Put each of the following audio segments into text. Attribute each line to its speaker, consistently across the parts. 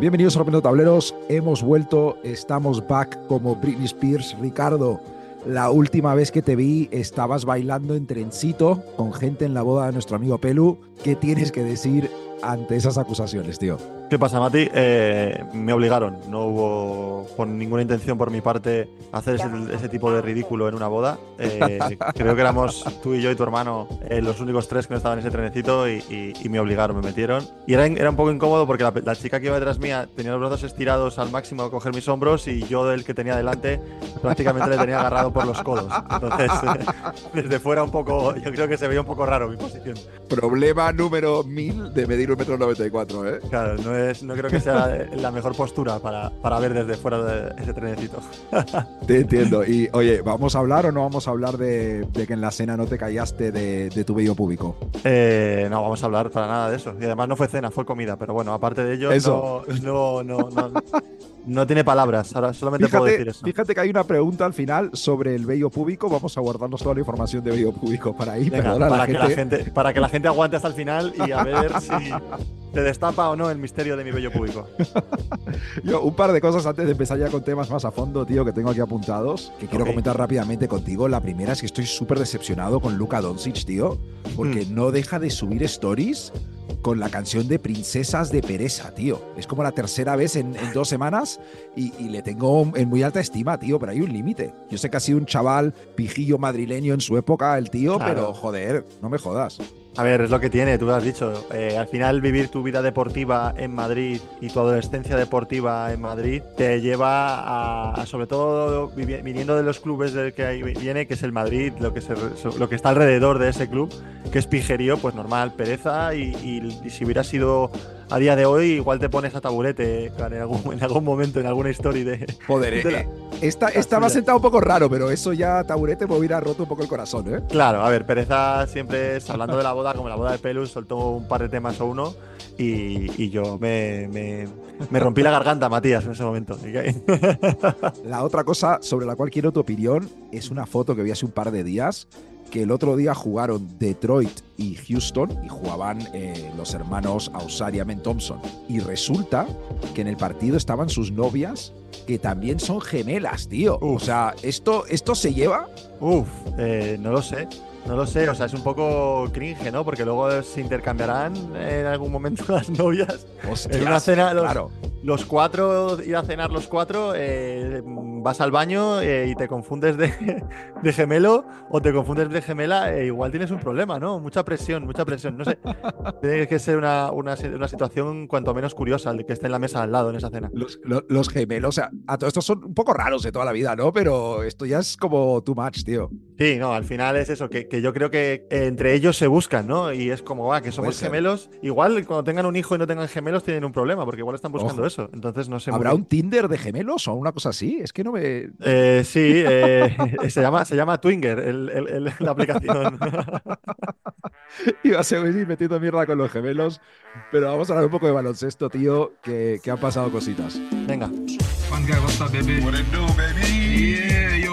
Speaker 1: Bienvenidos a Rompiendo Tableros. Hemos vuelto, estamos back como Britney Spears. Ricardo, la última vez que te vi estabas bailando en trencito con gente en la boda de nuestro amigo Pelu. ¿Qué tienes que decir ante esas acusaciones, tío?
Speaker 2: ¿Qué pasa, Mati? Eh, me obligaron. No hubo por ninguna intención por mi parte hacer ese, ese tipo de ridículo en una boda. Eh, creo que éramos tú y yo y tu hermano eh, los únicos tres que no estaban en ese trenecito y, y- y me obligaron, me metieron. Y era, era un poco incómodo porque la, la chica que iba detrás mía tenía los brazos estirados al máximo a coger mis hombros y yo del que tenía delante prácticamente le tenía agarrado por los codos. Entonces, desde fuera un poco, yo creo que se veía un poco raro mi posición.
Speaker 1: Problema número 1000 de medir un metro 94, ¿eh?
Speaker 2: Claro, no, es, no creo que sea la mejor postura para, para ver desde fuera de ese trenecito.
Speaker 1: Te entiendo. Y oye, ¿vamos a hablar o no vamos a hablar de, de que en la cena no te callaste de, de tu vello público?
Speaker 2: Eh, no vamos a hablar para nada de eso. Y además no fue cena, fue comida. Pero bueno, aparte de ello,
Speaker 1: Eso.
Speaker 2: No, no, no, no, no tiene palabras. Ahora solamente puedo decir
Speaker 1: Fíjate,
Speaker 2: eso.
Speaker 1: fíjate que hay una pregunta al final sobre el vello público. Vamos a guardarnos toda la información de vello público para ahí.
Speaker 2: Venga, para,
Speaker 1: la
Speaker 2: que
Speaker 1: gente.
Speaker 2: la gente, para que la gente aguante hasta el final y a ver si se destapa o no el misterio de mi bello público.
Speaker 1: Yo, un par de cosas antes de empezar ya con temas más a fondo, tío, que tengo aquí apuntados, que quiero
Speaker 2: Ok.
Speaker 1: comentar rápidamente contigo. La primera es que estoy súper decepcionado con Luka Doncic, tío, porque
Speaker 2: Hmm.
Speaker 1: no deja de subir stories con la canción de Princesas de Pereza, tío. Es como la tercera vez en, en dos semanas y, y le tengo en muy alta estima, tío, pero hay un límite. Yo sé que ha sido un chaval pijillo madrileño en su época, el tío,
Speaker 2: Claro.
Speaker 1: pero joder, no me jodas.
Speaker 2: A ver, es lo que tiene, tú lo has dicho. Eh, al final, vivir tu vida deportiva en Madrid y tu adolescencia deportiva en Madrid te lleva a, sobre todo, viniendo de los clubes del que viene, que es el Madrid, lo que, se lo que está alrededor de ese club, que es pijerío, pues normal, pereza. Y- y si hubiera sido a día de hoy, igual te pones a taburete en algún, en algún momento, en alguna historia de.
Speaker 1: Joder,
Speaker 2: De la-
Speaker 1: eh, esta, esta me ha
Speaker 2: suya.
Speaker 1: sentado un poco raro, pero eso ya, taburete, me hubiera roto un poco el corazón, ¿eh?
Speaker 2: Claro, a ver, pereza siempre es hablando de la boda, como la boda de Pelus, soltó un par de temas o uno y, y yo me, me- me rompí la garganta, Matías, en ese momento.
Speaker 1: La otra cosa sobre la cual quiero tu opinión es una foto que vi hace un par de días, que el otro día jugaron Detroit y Houston y jugaban eh, los hermanos Ausariamen Thompson. Y resulta que en el partido estaban sus novias, que también son gemelas, tío. O sea, ¿esto, ¿esto se lleva?
Speaker 2: Uf, eh, no lo sé. No lo sé, o sea, es un poco cringe, ¿no? Porque luego se intercambiarán en algún momento las novias. En una cena, los,
Speaker 1: claro.
Speaker 2: los cuatro, ir a cenar los cuatro, eh, vas al baño eh, y te confundes de, de gemelo o te confundes de gemela, eh, igual tienes un problema, ¿no? Mucha presión, mucha presión. No sé. Tiene que ser una, una, una situación cuanto menos curiosa, el de que esté en la mesa al lado en esa cena.
Speaker 1: Los, lo- los gemelos, o sea, a todos estos son un poco raros de toda la vida, ¿no? Pero esto ya es como too much, tío.
Speaker 2: Sí, no, al final es eso, que, que yo creo que entre ellos se buscan, ¿no? Y es como, va, que somos gemelos. Igual cuando tengan un hijo y no tengan gemelos tienen un problema, porque igual están buscando
Speaker 1: Ojo.
Speaker 2: eso. Entonces no sé.
Speaker 1: ¿Habrá un Tinder de gemelos o una cosa así? Es que no me...
Speaker 2: Eh, sí, eh, se, llama, se llama Twinger el- el- el- la aplicación.
Speaker 1: Iba a seguir metiendo mierda con los gemelos, pero vamos a hablar un poco de baloncesto, tío, que, que han pasado cositas.
Speaker 2: Venga.
Speaker 3: Fun guy, what's up, baby? What it do, baby? Yeah, you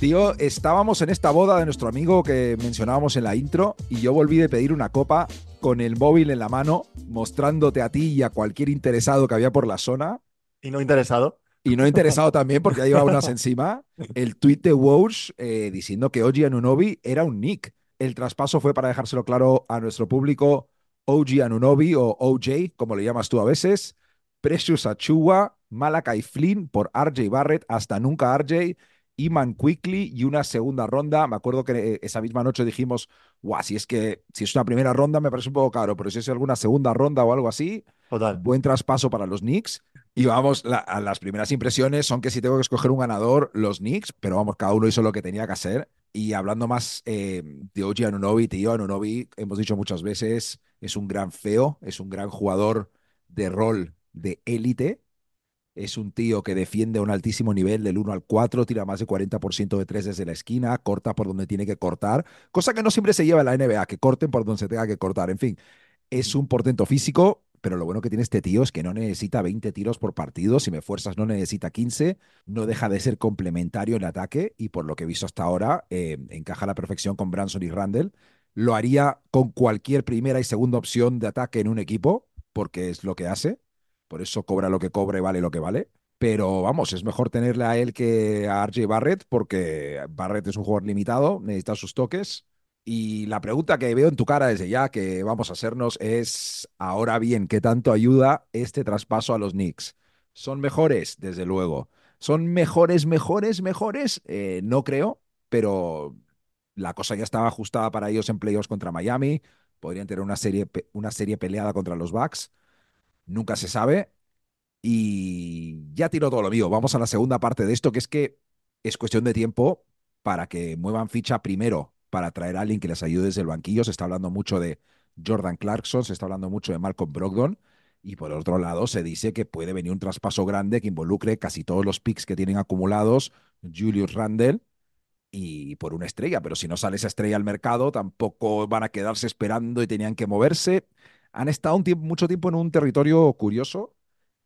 Speaker 1: Tío, estábamos en esta boda de nuestro amigo que mencionábamos en la intro y yo volví de pedir una copa con el móvil en la mano, mostrándote a ti y a cualquier interesado que había por la zona.
Speaker 2: Y no interesado.
Speaker 1: Y no interesado también porque ya llevaba unas encima, el tweet de Woj eh, diciendo que Oji Anunobi era un nick. El traspaso fue para dejárselo claro a nuestro público OG Anunobi o OJ, como le llamas tú a veces, Precious Achua, Malakai Flynn por RJ Barrett, hasta nunca RJ, Iman Quickly y una segunda ronda. Me acuerdo que eh, esa misma noche dijimos, guau, si es que si es una primera ronda me parece un poco caro, pero si es alguna segunda ronda o algo así,
Speaker 2: Total.
Speaker 1: buen traspaso para los Knicks. Y vamos, la- a las primeras impresiones son que si tengo que escoger un ganador, los Knicks, pero vamos, cada uno hizo lo que tenía que hacer. Y hablando más eh, de OG Anunobi, tío, Anunobi, hemos dicho muchas veces, es un gran feo, es un gran jugador de rol de élite, Es un tío que defiende a un altísimo nivel del 1 al 4, tira más de 40% de 3 desde la esquina, corta por donde tiene que cortar, cosa que no siempre se lleva en la NBA, que corten por donde se tenga que cortar. En fin, es un portento físico, pero lo bueno que tiene este tío es que no necesita 20 tiros por partido, si me fuerzas no necesita 15, no deja de ser complementario en ataque y por lo que he visto hasta ahora eh, encaja a la perfección con Branson y Randall. Lo haría con cualquier primera y segunda opción de ataque en un equipo, porque es lo que hace. Por eso cobra lo que cobre, vale lo que vale. Pero vamos, es mejor tenerle a él que a RJ Barrett, porque Barrett es un jugador limitado, necesita sus toques. Y la pregunta que veo en tu cara desde ya que vamos a hacernos es, ahora bien, ¿qué tanto ayuda este traspaso a los Knicks? ¿Son mejores? Desde luego. ¿Son mejores, mejores, mejores? Eh, no creo, pero la cosa ya estaba ajustada para ellos en playoffs contra Miami. Podrían tener una serie, una serie peleada contra los Bucks. Nunca se sabe. Y ya tiró todo lo mío. Vamos a la segunda parte de esto, que es que es cuestión de tiempo para que muevan ficha primero para traer a alguien que les ayude desde el banquillo. Se está hablando mucho de Jordan Clarkson, se está hablando mucho de Malcolm Brogdon. Y por otro lado, se dice que puede venir un traspaso grande que involucre casi todos los picks que tienen acumulados Julius Randle y por una estrella. Pero si no sale esa estrella al mercado, tampoco van a quedarse esperando y tenían que moverse. Han estado un tiempo, mucho tiempo en un territorio curioso.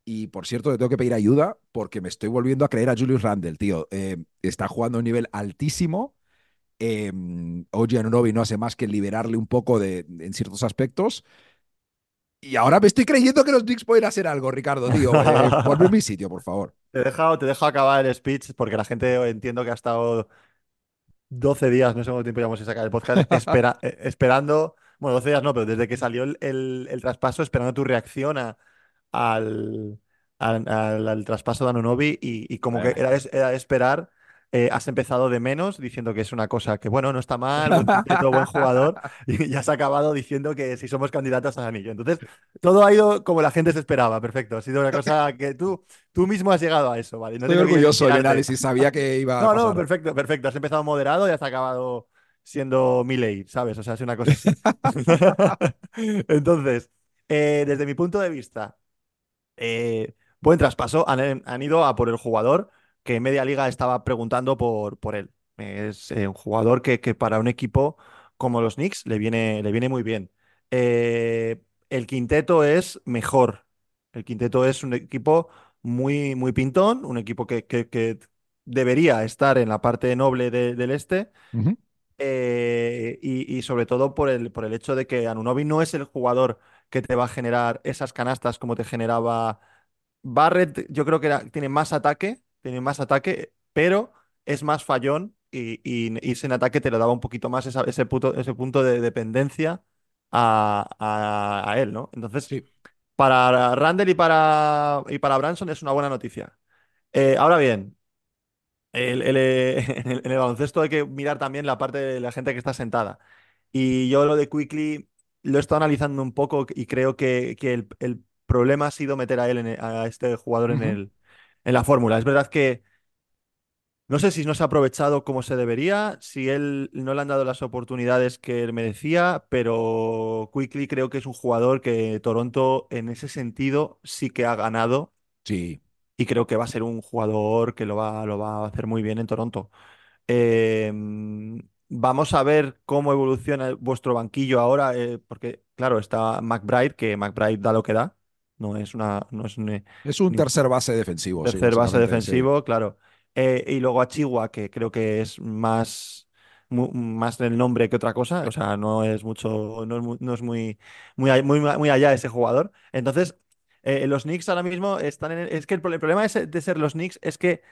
Speaker 1: Y por cierto, le tengo que pedir ayuda porque me estoy volviendo a creer a Julius Randle, tío. Eh, está jugando a un nivel altísimo eh, OG Anunobi no hace más que liberarle un poco de, en ciertos aspectos. Y ahora me estoy creyendo que los Knicks pueden hacer algo, Ricardo, tío. Eh, ponme en mi sitio, por favor.
Speaker 2: Te he dejado, te dejo acabar el speech porque la gente entiendo que ha estado 12 días, no sé cuánto tiempo llevamos sin sacar el podcast, espera, eh, esperando, bueno, 12 días no, pero desde que salió el, el- el traspaso, esperando tu reacción a- al, al, al- al traspaso de Anunobi y, y como que era, de- era de esperar, eh, has empezado de menos diciendo que es una cosa que, bueno, no está mal, buen quinteto, buen jugador, y ya has acabado diciendo que si somos candidatos al anillo. Entonces, todo ha ido como la gente se esperaba, perfecto. Ha sido una cosa que tú, tú mismo has llegado a eso, ¿vale? No
Speaker 1: Estoy orgulloso del análisis, sabía que iba a
Speaker 2: No, no, perfecto, perfecto. Has empezado moderado y has acabado siendo Milei, ¿sabes? O sea, es una cosa así. Entonces, eh, desde mi punto de vista, eh, buen traspaso. Han, han ido a por el jugador que media liga estaba preguntando por, por él. Es eh, un jugador que, que para un equipo como los Knicks le viene, le viene muy bien. Eh, el quinteto es mejor. El quinteto es un equipo muy, muy pintón, un equipo que, que- que debería estar en la parte noble de- del este. Eh, y, y sobre todo por el, por el hecho de que Anunoby no es el jugador que te va a generar esas canastas como te generaba Barrett. Yo creo que era- tiene más ataque, tiene más ataque, pero es más fallón y, ese en ataque te lo daba un poquito más esa- ese, puto- ese punto de dependencia a, a- a él, ¿no? Entonces,
Speaker 1: Sí.
Speaker 2: para Randall y para, y para Branson es una buena noticia. Eh, ahora bien. El- el, eh, en el, en el baloncesto hay que mirar también la parte de la gente que está sentada. Y yo lo de Quickly lo he estado analizando un poco y creo que, que el, el problema ha sido meter a él, en el- a este jugador en el, en la fórmula. Es verdad que no sé si no se ha aprovechado como se debería, si él no le han dado las oportunidades que él merecía, pero Quickly creo que es un jugador que Toronto en ese sentido sí que ha ganado
Speaker 1: Sí.
Speaker 2: Y creo que va a ser un jugador que lo va, lo va a hacer muy bien en Toronto. Eh, vamos a ver cómo evoluciona vuestro banquillo ahora, eh, porque claro, está McBride, que McBride da lo que da, no es una, no es un
Speaker 1: Es un
Speaker 2: ni-
Speaker 1: tercer base defensivo, sí,
Speaker 2: tercer base
Speaker 1: sí.
Speaker 2: defensivo, claro. Eh, y luego a Chihuahua, que creo que es más, más del nombre que otra cosa, o sea, no es mucho, no es muy, no es muy, muy, muy, muy allá ese jugador. Entonces, eh, los Knicks ahora mismo están en, es que el, el problema de ser- de ser los Knicks es que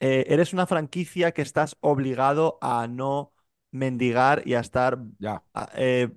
Speaker 2: eh, eres una franquicia que estás obligado a no mendigar y a estar
Speaker 1: Ya.
Speaker 2: eh,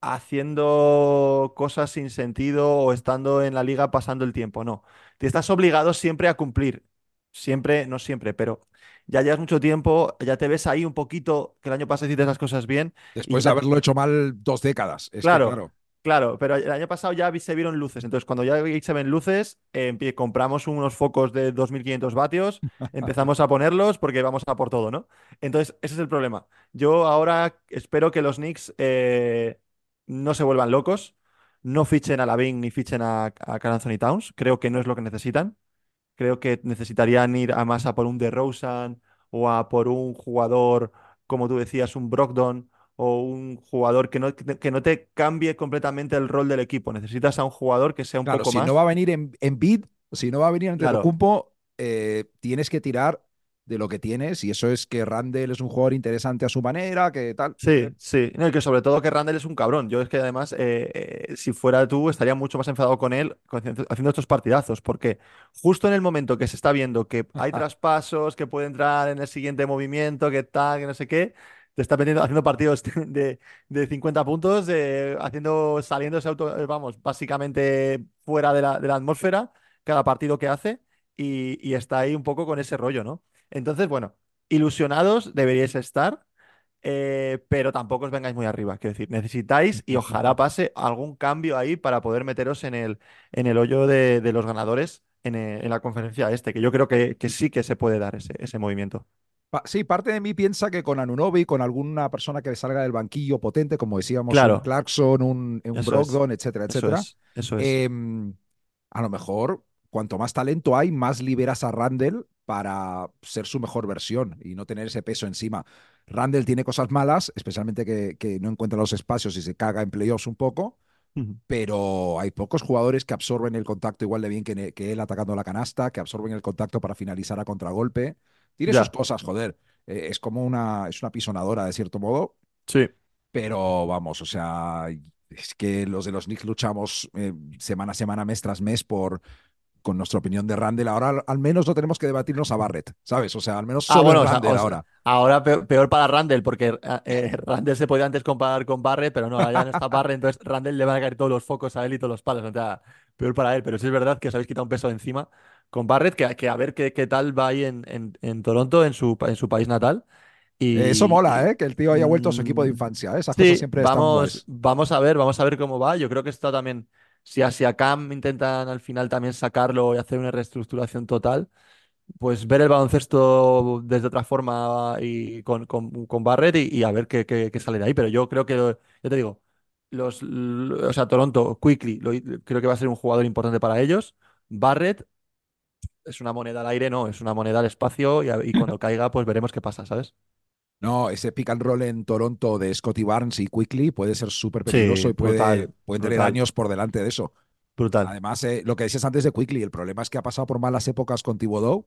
Speaker 2: haciendo cosas sin sentido o estando en la liga pasando el tiempo. No, te estás obligado siempre a cumplir. Siempre, no siempre, pero ya llevas mucho tiempo, ya te ves ahí un poquito, que el año pasado hiciste las cosas bien. y
Speaker 1: Después de haberlo hecho mal dos décadas. Es que,
Speaker 2: Claro.
Speaker 1: Claro.
Speaker 2: Pero el año pasado ya se vieron luces. Entonces, cuando ya se ven luces, eh, compramos unos focos de 2.500 vatios, empezamos a ponerlos porque vamos a por todo, ¿no? Entonces, ese es el problema. Yo ahora espero que los Knicks eh, no se vuelvan locos, no fichen a Lavin ni fichen a, a Anthony Towns. Creo que no es lo que necesitan. Creo que necesitarían ir a más a por un DeRozan o a por un jugador, como tú decías, un Brogdon o un jugador que no, que no te cambie completamente el rol del equipo. Necesitas a un jugador que sea un
Speaker 1: Claro,
Speaker 2: poco
Speaker 1: si
Speaker 2: más.
Speaker 1: no va a venir en, en bid, si no va a venir en
Speaker 2: Claro.
Speaker 1: Antetokounmpo, eh, tienes que tirar de lo que tienes y eso es que Randall es un jugador interesante a su manera, que tal.
Speaker 2: Sí, sí. No, y que sobre todo que Randall es un cabrón. Yo es que además, eh, eh, si fuera tú, estaría mucho más enfadado con él haciendo estos partidazos, porque justo en el momento que se está viendo que hay traspasos, que puede entrar en el siguiente movimiento, que tal, que no sé qué, te está metiendo, haciendo partidos de, de 50 puntos, de, haciendo, saliéndose auto, eh, vamos, básicamente fuera de la, de la atmósfera, cada partido que hace, y, y está ahí un poco con ese rollo, ¿no? Entonces, bueno, ilusionados deberíais estar. Eh, pero tampoco os vengáis muy arriba. Quiero decir, necesitáis y ojalá pase algún cambio ahí para poder meteros en el, en el hoyo de, de los ganadores en, eh, en la conferencia este, que yo creo que, que sí que se puede dar ese, ese movimiento.
Speaker 1: Pa- Sí, parte de mí piensa que con Anunobi, con alguna persona que salga del banquillo potente, como decíamos,
Speaker 2: Claro.
Speaker 1: un Clarkson, un, Brogdon, etcétera,
Speaker 2: Eso
Speaker 1: etcétera,
Speaker 2: es, eso es.
Speaker 1: em, a lo mejor cuanto más talento hay, más liberas a Randall para ser su mejor versión y no tener ese peso encima. Randall tiene cosas malas, especialmente que, que no encuentra los espacios y se caga en playoffs un poco, pero hay pocos jugadores que absorben el contacto igual de bien que él atacando la canasta, que absorben el contacto para finalizar a contragolpe. Tiene
Speaker 2: Ya.
Speaker 1: sus cosas, joder. Eh, es como una, es una pisonadora de cierto modo,
Speaker 2: Sí,
Speaker 1: pero vamos, o sea, es que los de los Knicks luchamos eh, semana a semana, mes tras mes por con nuestra opinión de Randall. Ahora al, menos no tenemos que debatirnos a Barrett, ¿sabes? O sea, al menos
Speaker 2: Ah,
Speaker 1: solo
Speaker 2: bueno,
Speaker 1: es
Speaker 2: o sea,
Speaker 1: Randall
Speaker 2: o sea,
Speaker 1: ahora.
Speaker 2: ahora peor, peor para Randall, porque eh, Randall se podía antes comparar con Barrett, pero no, ya no está Barrett, entonces Randall le van a caer todos los focos a él y todos los palos. O sea, peor para él, pero sí es verdad que os habéis quitado un peso de encima con Barrett, que, que a ver qué, qué tal va ahí en, en, en Toronto, en su, en su país natal. Y,
Speaker 1: Eh, Eso mola, ¿eh? Que el tío haya vuelto a su equipo de
Speaker 2: Mm,
Speaker 1: infancia. ¿eh? Esas
Speaker 2: Sí,
Speaker 1: cosas siempre están
Speaker 2: vamos,
Speaker 1: guays.
Speaker 2: vamos a ver, vamos a ver cómo va. Yo creo que está también, si a, si a Cam intentan al final también sacarlo y hacer una reestructuración total, pues ver el baloncesto desde otra forma y con, con, con Barrett y, y a ver qué, qué- qué sale de ahí. Pero yo creo que, yo te digo, los, o sea, Toronto, Quickly, lo- creo que va a ser un jugador importante para ellos. Barrett es una moneda al aire, no, es una moneda al espacio y, y cuando caiga, pues veremos qué pasa, ¿sabes?
Speaker 1: No, ese pick and roll en Toronto de Scotty Barnes y Quickly puede ser súper
Speaker 2: Sí,
Speaker 1: peligroso y puede,
Speaker 2: brutal,
Speaker 1: puede tener
Speaker 2: brutal.
Speaker 1: años por delante de eso.
Speaker 2: Brutal.
Speaker 1: Además, eh, lo que decías antes de Quickly, el problema es que ha pasado por malas épocas con Thibodeau,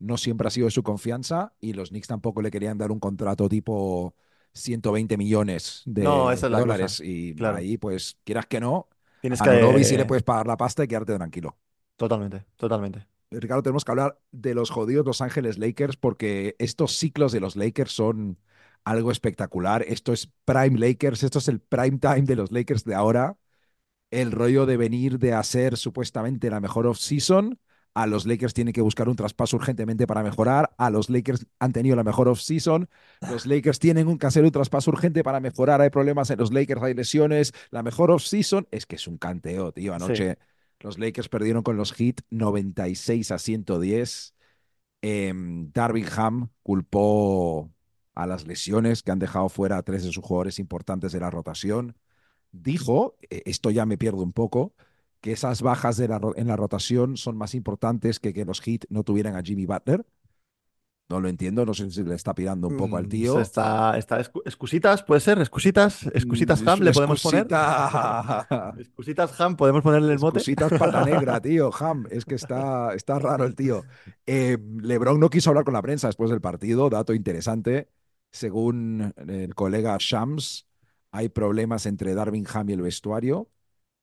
Speaker 1: no siempre ha sido de su confianza y los Knicks tampoco le querían dar un contrato tipo 120 millones de,
Speaker 2: No, esa es
Speaker 1: de
Speaker 2: la
Speaker 1: dólares
Speaker 2: cosa,
Speaker 1: y
Speaker 2: claro.
Speaker 1: ahí pues quieras que no,
Speaker 2: Tienes
Speaker 1: a
Speaker 2: que...
Speaker 1: Novi sí le puedes pagar la pasta y quedarte tranquilo.
Speaker 2: Totalmente, totalmente.
Speaker 1: Ricardo, tenemos que hablar de los jodidos Los Ángeles Lakers porque estos ciclos de los Lakers son algo espectacular. Esto es Prime Lakers, esto es el prime time de los Lakers de ahora. El rollo de venir de hacer supuestamente la mejor off-season. A los Lakers tienen que buscar un traspaso urgentemente para mejorar. A los Lakers han tenido la mejor off-season. Los Lakers tienen un, que hacer un traspaso urgente para mejorar. Hay problemas en los Lakers, hay lesiones. La mejor off-season es que es un canteo, tío. Anoche los Lakers perdieron con los Heat 96 a 110. Em, Darvin Ham culpó a las lesiones que han dejado fuera a tres de sus jugadores importantes de la rotación. Dijo, eh, esto ya me pierdo un poco, que esas bajas en la rotación son más importantes que que los Heat no tuvieran a Jimmy Butler. No lo entiendo, no sé si le está pirando un poco al
Speaker 2: Mm,
Speaker 1: tío.
Speaker 2: Está, está excu- excusitas, puede ser, excusitas, excusitas
Speaker 1: Mm,
Speaker 2: ham, le podemos poner.
Speaker 1: excusita-
Speaker 2: Excusitas ham, podemos ponerle el mote.
Speaker 1: Excusitas pata negra, tío. Ham, es que está, está raro el tío. Eh, LeBron no quiso hablar con la prensa después del partido, dato interesante. Según el colega Shams, hay problemas entre Darvin Ham y el vestuario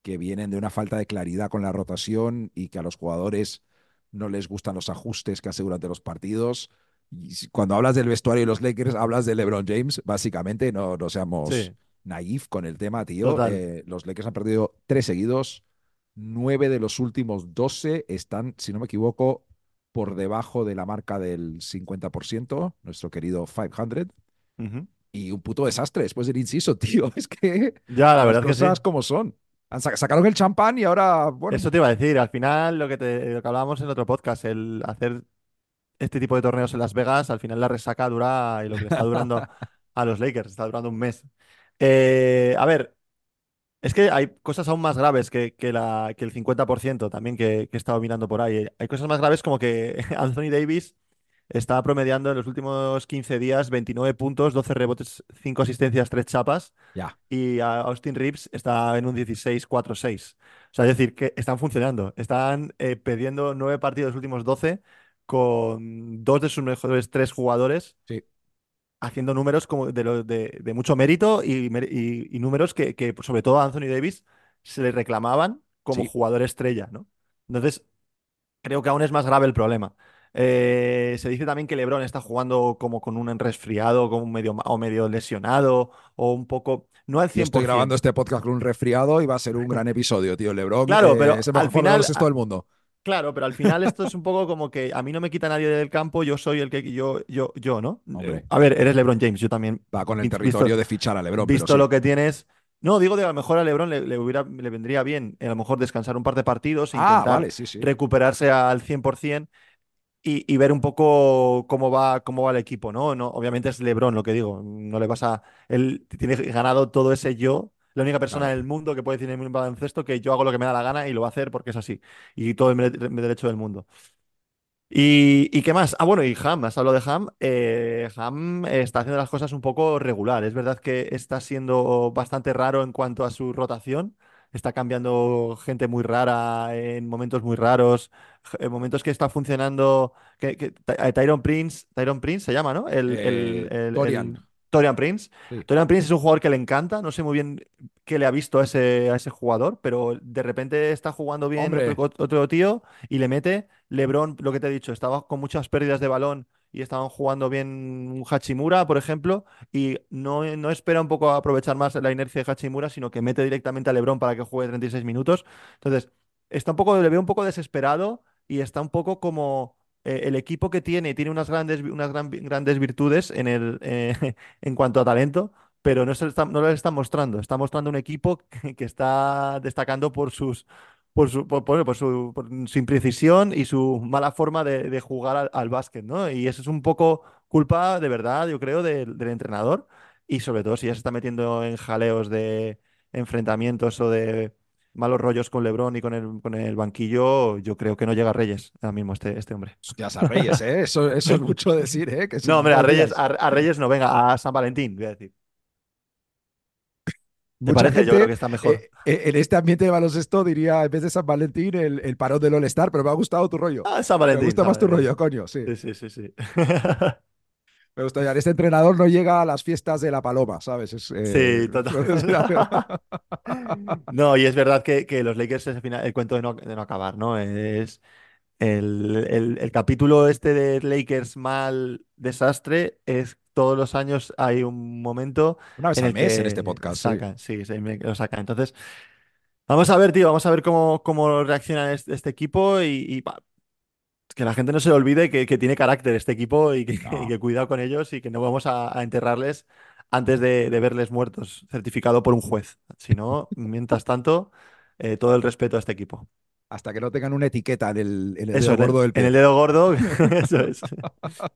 Speaker 1: que vienen de una falta de claridad con la rotación y que a los jugadores no les gustan los ajustes que hace durante los partidos. Y cuando hablas del vestuario de los Lakers, hablas de LeBron James, básicamente, no, no seamos
Speaker 2: Sí.
Speaker 1: naif con el tema, tío. Eh, los Lakers han perdido tres seguidos. Nueve de los últimos 12 están, si no me equivoco, por debajo de la marca del 50%, nuestro querido 500.
Speaker 2: Ujú.
Speaker 1: Y un puto desastre después del inciso, tío. Es que
Speaker 2: Ya, la
Speaker 1: las
Speaker 2: verdad que sí.
Speaker 1: cosas como son. Sacaron el champán y ahora, bueno,
Speaker 2: Eso te iba a decir, al final lo que, te, lo que hablábamos en otro podcast, el hacer este tipo de torneos en Las Vegas, al final la resaca dura y lo que le está durando a los Lakers, está durando un mes. Eh, a ver, Es que hay cosas aún más graves que, que la, que el 50% también que, que he estado mirando por ahí. Hay cosas más graves como que Anthony Davis está promediando en los últimos 15 días 29 puntos, 12 rebotes, 5 asistencias, 3 chapas.
Speaker 1: Ya.
Speaker 2: Y Austin Reeves está en un 16-4-6. O sea, es decir, que están funcionando. Están eh, perdiendo 9 partidos los últimos 12 con dos de sus mejores tres jugadores
Speaker 1: Sí.
Speaker 2: haciendo números como de, lo- de, de mucho mérito y, y- y números que, que, sobre todo a Anthony Davis se le reclamaban como
Speaker 1: Sí.
Speaker 2: jugador estrella, ¿no? Entonces, creo que aún es más grave el problema. Eh, se dice también que LeBron está jugando como con un resfriado, como medio, o medio lesionado, o un poco, no al 100%.
Speaker 1: Y estoy grabando este podcast con un resfriado y va a ser un gran episodio, tío. Lebron
Speaker 2: Claro,
Speaker 1: eh,
Speaker 2: pero
Speaker 1: es el
Speaker 2: al final-
Speaker 1: baloncesto del mundo.
Speaker 2: Claro, pero al final esto es un poco como que a mí no me quita nadie del campo, yo soy el que yo, yo, yo, ¿no?
Speaker 1: Hombre.
Speaker 2: A ver, eres LeBron James, yo también.
Speaker 1: Va con el
Speaker 2: Visto-
Speaker 1: territorio de fichar a Lebron. pero
Speaker 2: visto
Speaker 1: sí.
Speaker 2: lo que tienes. No, digo de a lo mejor a LeBron le, le hubiera, le vendría bien eh, a lo mejor descansar un par de partidos,
Speaker 1: Ah,
Speaker 2: intentar
Speaker 1: vale, sí, sí.
Speaker 2: recuperarse al 100% y, y ver un poco cómo va, cómo va el equipo, ¿no? No, obviamente es LeBron lo que digo, no le vas a... Él tiene ganado todo ese yo, la única persona
Speaker 1: Claro.
Speaker 2: del mundo que puede decir en un baloncesto que yo hago lo que me da la gana y lo va a hacer porque es así, y todo el derecho del mundo. ¿Y, y qué más? Ah, bueno, y Ham, has hablado de Ham. Eh, Ham está haciendo las cosas un poco regular. Es verdad que está siendo bastante raro en cuanto a su rotación. Está cambiando gente muy rara en momentos muy raros, en momentos que está funcionando. Que, eh, Tyron Prince, Tyron Prince se llama, ¿no? El,
Speaker 1: Eh,
Speaker 2: el-
Speaker 1: Torian.
Speaker 2: el- Torian Prince.
Speaker 1: Sí.
Speaker 2: Torian Prince es un jugador que le encanta. No sé muy bien qué le ha visto a ese, a ese jugador, pero de repente está jugando bien otro, otro tío y le mete. LeBron, lo que te he dicho, estaba con muchas pérdidas de balón y estaban jugando bien Hachimura, por ejemplo, y no, no espera un poco aprovechar más la inercia de Hachimura, sino que mete directamente a LeBron para que juegue 36 minutos. Entonces, está un poco, le veo un poco desesperado y está un poco como eh, el equipo que tiene, tiene unas grandes, unas gran- grandes virtudes en el, eh, en cuanto a talento, pero no se está, no le están mostrando. Está mostrando un equipo que, está destacando por sus por su, por, su, por su imprecisión y su mala forma de, de jugar al, al básquet. Y eso es un poco culpa, de verdad, yo creo, del, del entrenador. Y sobre todo si ya se está metiendo en jaleos de enfrentamientos o de malos rollos con LeBron y con el, con el banquillo, yo creo que no llega a Reyes ahora mismo este, este hombre.
Speaker 1: Hostias, a Reyes, ¿eh? Eso, eso es mucho decir, ¿eh? Que si
Speaker 2: No, hombre, a Reyes, a, a Reyes no, venga, a San Valentín, voy a decir. ¿Te
Speaker 1: Mucha
Speaker 2: parece? Yo
Speaker 1: gente,
Speaker 2: creo que está mejor.
Speaker 1: eh, eh, en este ambiente de baloncesto diría, en vez de San Valentín, el, el parón del All-Star, pero me ha gustado tu rollo.
Speaker 2: Ah, San
Speaker 1: Me
Speaker 2: Valentín.
Speaker 1: gusta
Speaker 2: San
Speaker 1: más tu rollo, coño, sí.
Speaker 2: Sí, sí, sí, sí.
Speaker 1: Me gusta ya. Este entrenador no llega a las fiestas de la paloma, ¿sabes? Es, eh,
Speaker 2: Sí, total. No, y es verdad que, que los Lakers es el, final- el cuento de no, de no acabar, ¿no? Es el, el- el capítulo este de Lakers mal desastre, es todos los años hay un momento
Speaker 1: Una vez
Speaker 2: en
Speaker 1: al mes en este podcast. sí.
Speaker 2: sacan, sí, sí, lo sacan. Entonces, vamos a ver, tío, vamos a ver cómo, cómo reacciona este, este equipo y, y que la gente no se le olvide que, que tiene carácter este equipo y que,
Speaker 1: No.
Speaker 2: y que cuidado con ellos y que no vamos a, a enterrarles antes de, de verles muertos, certificado por un juez. Si no, mientras tanto, eh, todo el respeto a este equipo.
Speaker 1: Hasta que no tengan una etiqueta en el, en el
Speaker 2: Eso,
Speaker 1: dedo
Speaker 2: en
Speaker 1: gordo del
Speaker 2: en
Speaker 1: pie.
Speaker 2: el dedo gordo, eso es.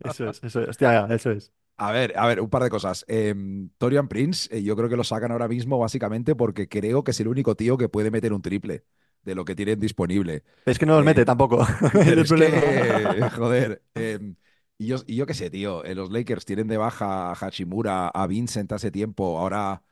Speaker 2: Eso es, eso es. Hostia, eso es.
Speaker 1: A ver, a ver, un par de cosas. Em, Torian Prince, eh, yo creo que lo sacan ahora mismo básicamente porque creo que es el único tío que puede meter un triple de lo que tienen disponible.
Speaker 2: Es que no los
Speaker 1: Eh,
Speaker 2: mete tampoco.
Speaker 1: Es
Speaker 2: problema.
Speaker 1: que, joder, em, y yo, y yo qué sé, tío, eh, los Lakers tienen de baja a Hachimura, a Vincent hace tiempo, ahora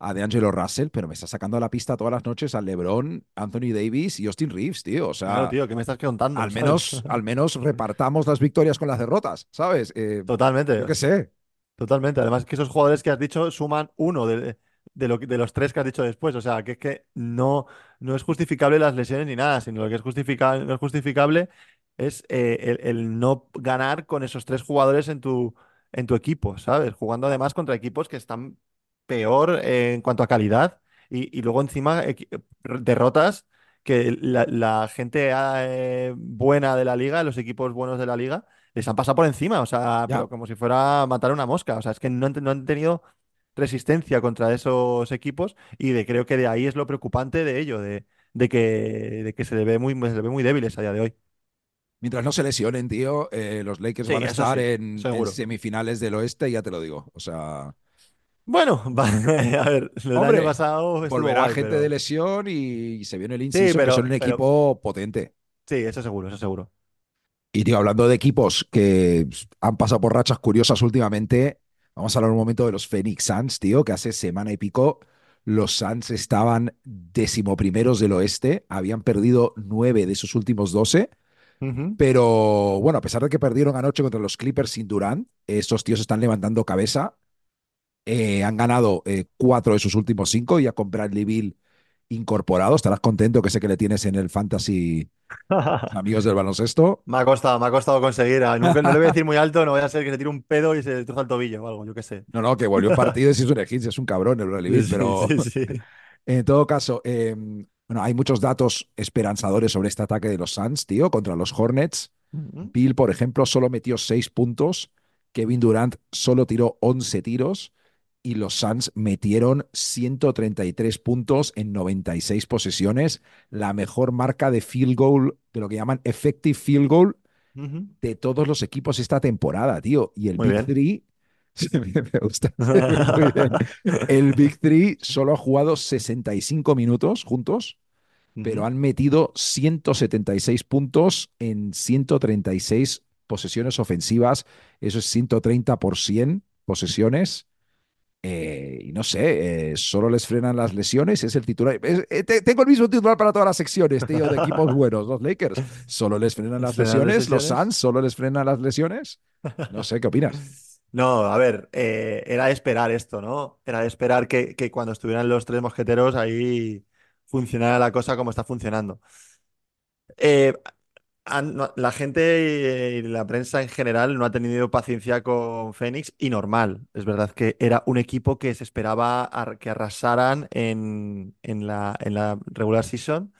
Speaker 1: a DeAngelo Russell, pero me está sacando a la pista todas las noches a LeBron, Anthony Davis y Austin Reeves, tío. O sea,
Speaker 2: Claro, tío, ¿qué me estás contando?
Speaker 1: al
Speaker 2: ¿sabes?
Speaker 1: menos, al menos repartamos las victorias con las derrotas, ¿sabes? Eh,
Speaker 2: Totalmente.
Speaker 1: yo qué sé.
Speaker 2: Totalmente. Además, que esos jugadores que has dicho suman uno de, de, lo, de los tres que has dicho después. O sea, que es que no, no es justificable las lesiones ni nada, sino lo que es justificable, no es justificable es eh, el, el no ganar con esos tres jugadores en tu, en tu equipo, ¿sabes? Jugando además contra equipos que están peor eh, en cuanto a calidad y, y luego encima derrotas que la, la gente eh, buena de la liga, los equipos buenos de la liga, les han pasado por encima, o sea, pero como si fuera matar una mosca, o sea, es que no han, no han tenido resistencia contra esos equipos y de, creo que de ahí es lo preocupante de ello, de, de que, de que se le ve muy, se le ve muy débiles a día de hoy.
Speaker 1: Mientras no se lesionen, tío, eh, los Lakers
Speaker 2: Sí,
Speaker 1: van a estar
Speaker 2: sí,
Speaker 1: en, semifinales del oeste, ya te lo digo. O sea,
Speaker 2: Bueno, a ver, el
Speaker 1: Hombre,
Speaker 2: año pasado
Speaker 1: Volverá
Speaker 2: guay,
Speaker 1: gente
Speaker 2: pero-
Speaker 1: de lesión y se viene el
Speaker 2: Sí,
Speaker 1: inciso, que
Speaker 2: pero-
Speaker 1: son un
Speaker 2: pero-
Speaker 1: equipo potente.
Speaker 2: Sí, eso seguro, eso seguro.
Speaker 1: Y tío, hablando de equipos que han pasado por rachas curiosas últimamente, vamos a hablar un momento de los Phoenix Suns, tío, que hace semana y pico los Suns estaban decimoprimeros del oeste, habían perdido nueve de sus últimos doce, pero bueno, a pesar de que perdieron anoche contra los Clippers sin Durant, estos tíos están levantando cabeza, Eh, han ganado eh, cuatro de sus últimos cinco, ya con Bradley Bill incorporado, estarás contento que sé que le tienes en el Fantasy amigos del baloncesto.
Speaker 2: Me ha costado, me ha costado conseguir. Nunca, no le voy a decir muy alto, no voy a ser que se tire un pedo y se le troza el tobillo o algo, yo qué sé.
Speaker 1: No, no, que volvió un partido y si es un esguince, es un cabrón el
Speaker 2: Sí,
Speaker 1: pero
Speaker 2: sí, sí.
Speaker 1: en todo caso, eh, bueno, hay muchos datos esperanzadores sobre este ataque de los Suns, tío, contra los Hornets. Bill, por ejemplo, solo metió seis puntos, Kevin Durant solo tiró 11 tiros y los Suns metieron 133 puntos en 96 posesiones, la mejor marca de field goal, de lo que llaman effective field goal
Speaker 2: Ujú.
Speaker 1: de todos los equipos esta temporada, tío. Y el
Speaker 2: Muy
Speaker 1: Big
Speaker 2: bien.
Speaker 1: Three, sí, me me gusta. Muy bien. El Big Three solo ha jugado 65 minutos juntos, pero
Speaker 2: Ujú.
Speaker 1: han metido 176 puntos en 136 posesiones ofensivas. Eso es 130 por 100 posesiones. Eh, y no sé, eh, solo les frenan las lesiones, es el titular. es- eh, te- tengo el mismo titular para todas las secciones, tío, de equipos buenos. Los Lakers solo les frenan las
Speaker 2: ¿Les frenan las
Speaker 1: lesiones, los? Suns solo les frenan las lesiones. No sé, ¿qué opinas?
Speaker 2: No, a ver, era de esperar esto, ¿no? Era de esperar que, que cuando estuvieran los tres mosqueteros ahí funcionara la cosa como está funcionando. Eh, la gente y la prensa en general no ha tenido paciencia con Fénix y normal. Es verdad que era un equipo que se esperaba que arrasaran en, en la, en la regular season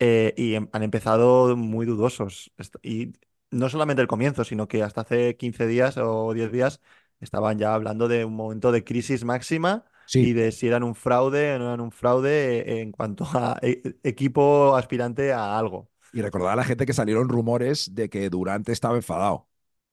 Speaker 2: eh, y em- han empezado muy dudosos. Y no solamente el comienzo, sino que hasta hace 15 días o 10 días estaban ya hablando de un momento de crisis máxima y
Speaker 1: Sí,
Speaker 2: de si eran un fraude o no eran un fraude eh, en cuanto a e- equipo aspirante a algo.
Speaker 1: Y recordar a la gente que salieron rumores de que Durant estaba enfadado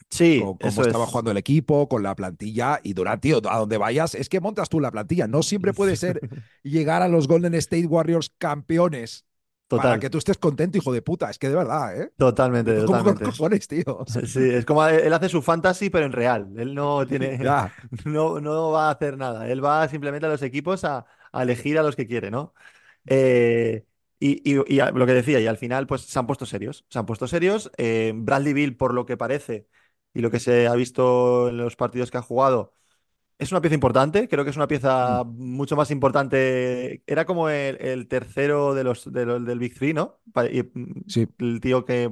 Speaker 2: Sí,
Speaker 1: con cómo estaba
Speaker 2: es.
Speaker 1: jugando el equipo, con la plantilla. Y Durant, tío, a donde vayas, es que montas tú la plantilla. No siempre puede ser llegar a los Golden State Warriors campeones para
Speaker 2: Total,
Speaker 1: que tú estés contento, hijo de puta. Es que de verdad, ¿eh?
Speaker 2: totalmente,
Speaker 1: ¿Cómo con
Speaker 2: totalmente.
Speaker 1: cojones, tío?
Speaker 2: Sí, es como él hace su fantasy, pero en real. Él no tiene,
Speaker 1: ya.
Speaker 2: no, no va a hacer nada. Él va simplemente a los equipos a, a elegir a los que quiere, ¿no? Eh, y, y- y a- lo que decía, y al final, pues se han puesto serios. Se han puesto serios. Eh, Bradley Bill, por lo que parece, y lo que se ha visto en los partidos que ha jugado, es una pieza importante. Creo que es una pieza mucho más importante. Era como el, el tercero de los, de los- del Big Three, ¿no? Y, mm,
Speaker 1: Sí.
Speaker 2: el tío que,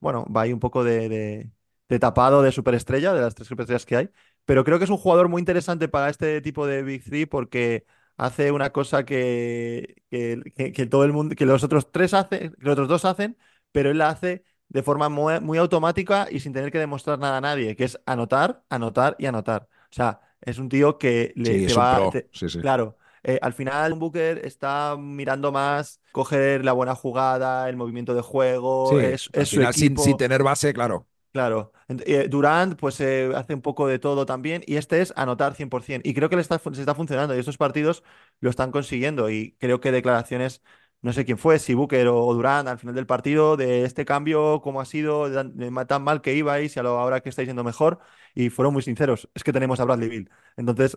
Speaker 2: bueno, va ahí un poco de, de- de tapado de superestrella, de las tres superestrellas que hay. Pero creo que es un jugador muy interesante para este tipo de Big Three porque hace una cosa que, que, que- que todo el mundo, que los otros tres hacen, que los otros dos hacen, pero él la hace de forma muy, muy automática y sin tener que demostrar nada a nadie, que es anotar, anotar y anotar. O sea, es un tío que le,
Speaker 1: Sí,
Speaker 2: te va, te-
Speaker 1: Sí, sí.
Speaker 2: Claro, eh, al final un Booker está mirando más coger la buena jugada, el movimiento de juego,
Speaker 1: Sí,
Speaker 2: es,
Speaker 1: al
Speaker 2: es su
Speaker 1: final, sin, sin tener base, claro.
Speaker 2: Claro. Eh, Durant pues eh, hace un poco de todo también y este es anotar 100%. Y creo que le está, fun- se está funcionando y estos partidos lo están consiguiendo y creo que declaraciones, no sé quién fue, si Booker o Durant al final del partido, de este cambio, cómo ha sido, de tan, mal que ibais y a lo ahora que estáis yendo mejor y fueron muy sinceros. Es que tenemos a Bradley Beal. Entonces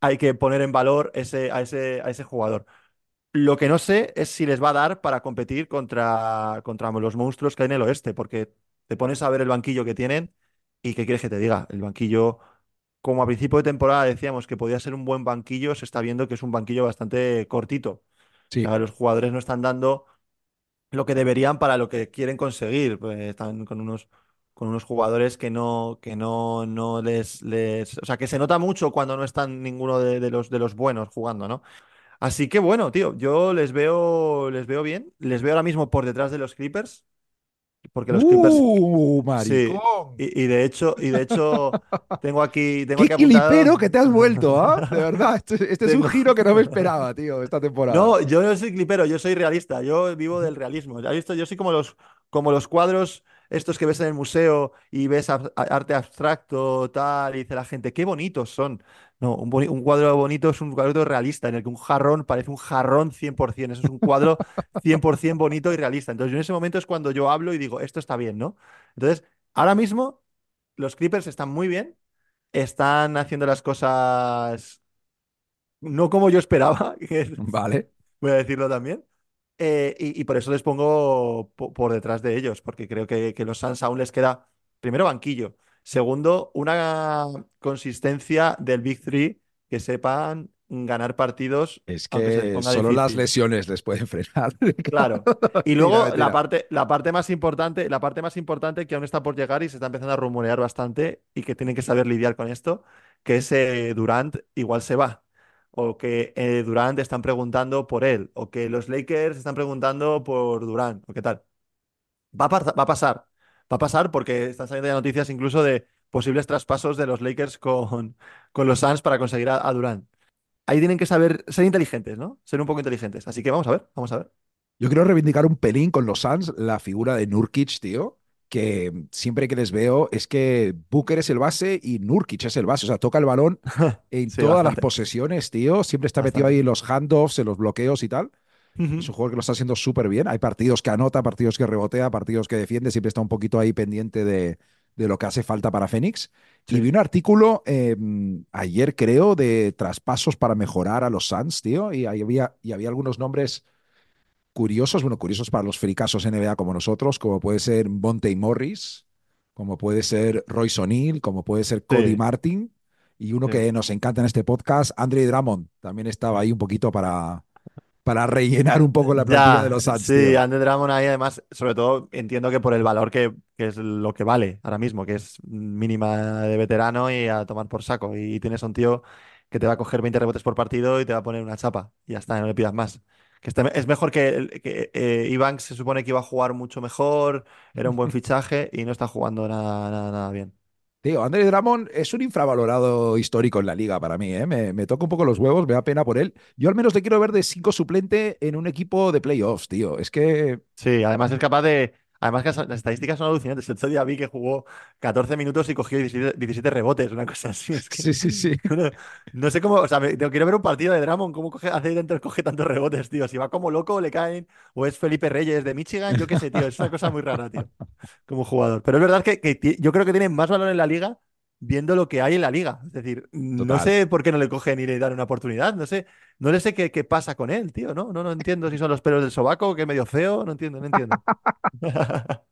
Speaker 2: hay que poner en valor ese, a, ese, a ese jugador. Lo que no sé es si les va a dar para competir contra, contra los monstruos que hay en el oeste, porque te pones a ver el banquillo que tienen y ¿qué quieres que te diga? El banquillo, como a principio de temporada decíamos que podía ser un buen banquillo, se está viendo que es un banquillo bastante cortito.
Speaker 1: Sí.
Speaker 2: O sea, los jugadores no están dando lo que deberían para lo que quieren conseguir. Pues están con unos, con unos jugadores que no, que no, no les, les. O sea, que se nota mucho cuando no están ninguno de, de los, de los buenos jugando, ¿no? Así que bueno, tío, yo les veo, les veo bien. Les veo ahora mismo por detrás de los Clippers. Porque los Clippers.
Speaker 1: ¡Uh,
Speaker 2: Sí.
Speaker 1: maricón!
Speaker 2: Y, y de hecho, y de hecho, tengo aquí, tengo
Speaker 1: ¡Qué
Speaker 2: aquí apuntado.
Speaker 1: clipero que te has vuelto, ¿ah? De verdad, este, este es un giro que no me esperaba, tío, esta temporada.
Speaker 2: No, yo no soy clipero, yo soy realista, yo vivo del realismo. ¿Has visto? Yo soy como los, como los cuadros estos que ves en el museo y ves ab- arte abstracto, tal, y dice la gente, qué bonitos son. No, un, boni- un cuadro bonito es un cuadro realista, en el que un jarrón parece un jarrón 100%. Eso es un cuadro 100% bonito y realista. Entonces, yo en ese momento es cuando yo hablo y digo, esto está bien, ¿no? Entonces, ahora mismo los Clippers están muy bien, están haciendo las cosas no como yo esperaba,
Speaker 1: Vale.
Speaker 2: voy a decirlo también. Eh, y, y por eso les pongo po- por detrás de ellos, porque creo que, que los Suns aún les queda, primero, banquillo. Segundo, una consistencia del Big Three que sepan ganar partidos,
Speaker 1: Es que solo las lesiones les pueden frenar.
Speaker 2: Claro. Y luego
Speaker 1: tira.
Speaker 2: la parte, la parte más importante, la parte más importante que aún está por llegar y se está empezando a rumorear bastante y que tienen que saber lidiar con esto, que es eh, Durant igual se va. O que eh, Durant están preguntando por él. O que los Lakers están preguntando por Durant. O qué tal. Va a, par- va a pasar. Va a pasar porque están saliendo ya noticias incluso de posibles traspasos de los Lakers con, con los Suns para conseguir a, a Durant. Ahí tienen que saber ser inteligentes, ¿no? Ser un poco inteligentes. Así que vamos a ver, vamos a ver.
Speaker 1: Yo quiero reivindicar un pelín con los Suns la figura de Nurkic, tío, que siempre que les veo es que Booker es el base y Nurkic es el base, o sea, toca el balón en
Speaker 2: Sí,
Speaker 1: todas las posesiones, tío, siempre está metido ahí en los handoffs, en los bloqueos y tal. Es un jugador que lo está haciendo súper bien. Hay partidos que anota, partidos que rebotea, partidos que defiende, siempre está un poquito ahí pendiente de, de lo que hace falta para Phoenix. Y
Speaker 2: Sí.
Speaker 1: vi un artículo eh, ayer, creo, de traspasos para mejorar a los Suns, tío, y había, y había algunos nombres curiosos, bueno, curiosos para los fricasos NBA como nosotros, como puede ser Monte Morris, como puede ser Royce O'Neal, como puede ser Cody
Speaker 2: Sí.
Speaker 1: Martin, y uno
Speaker 2: Sí.
Speaker 1: que nos encanta en este podcast, Andre Drummond, también estaba ahí un poquito para, para rellenar un poco la plantilla
Speaker 2: Ya,
Speaker 1: de los Suns,
Speaker 2: sí,
Speaker 1: tío.
Speaker 2: Andre Drummond ahí además, sobre todo entiendo que por el valor que, que es lo que vale ahora mismo, que es mínima de veterano y a tomar por saco. Y tienes a un tío que te va a coger 20 rebotes por partido y te va a poner una chapa. Y ya está, no le pidas más. Que está- es mejor que, que eh, se supone que iba a jugar mucho mejor, era un buen fichaje y no está jugando nada, nada, nada bien.
Speaker 1: Tío, Andre Drummond es un infravalorado histórico en la liga para mí, ¿eh? Me, toca un poco los huevos, me da pena por él. Yo al menos le quiero ver de cinco suplente en un equipo de playoffs, tío. Es que
Speaker 2: Sí, además es capaz de. Además que las estadísticas son alucinantes. El otro día vi que jugó 14 minutos y cogió 17, 17 rebotes, una cosa así. Es que
Speaker 1: sí, sí, sí.
Speaker 2: no, no sé cómo. O sea, me- quiero ver un partido de Drummond, cómo coge, hace dentro, coge tantos rebotes, tío. Si va como loco, le caen. O es Felipe Reyes de Michigan, yo qué sé, tío. Es una cosa muy rara, tío. Como jugador. Pero es verdad que, que yo creo que tiene más valor en la liga viendo lo que hay en la liga. Es decir, no sé por qué no le cogen y le dan una oportunidad. No sé, no le sé qué, qué pasa con él, tío. No, no, no entiendo si son los pelos del sobaco, que es medio feo. No entiendo, no entiendo.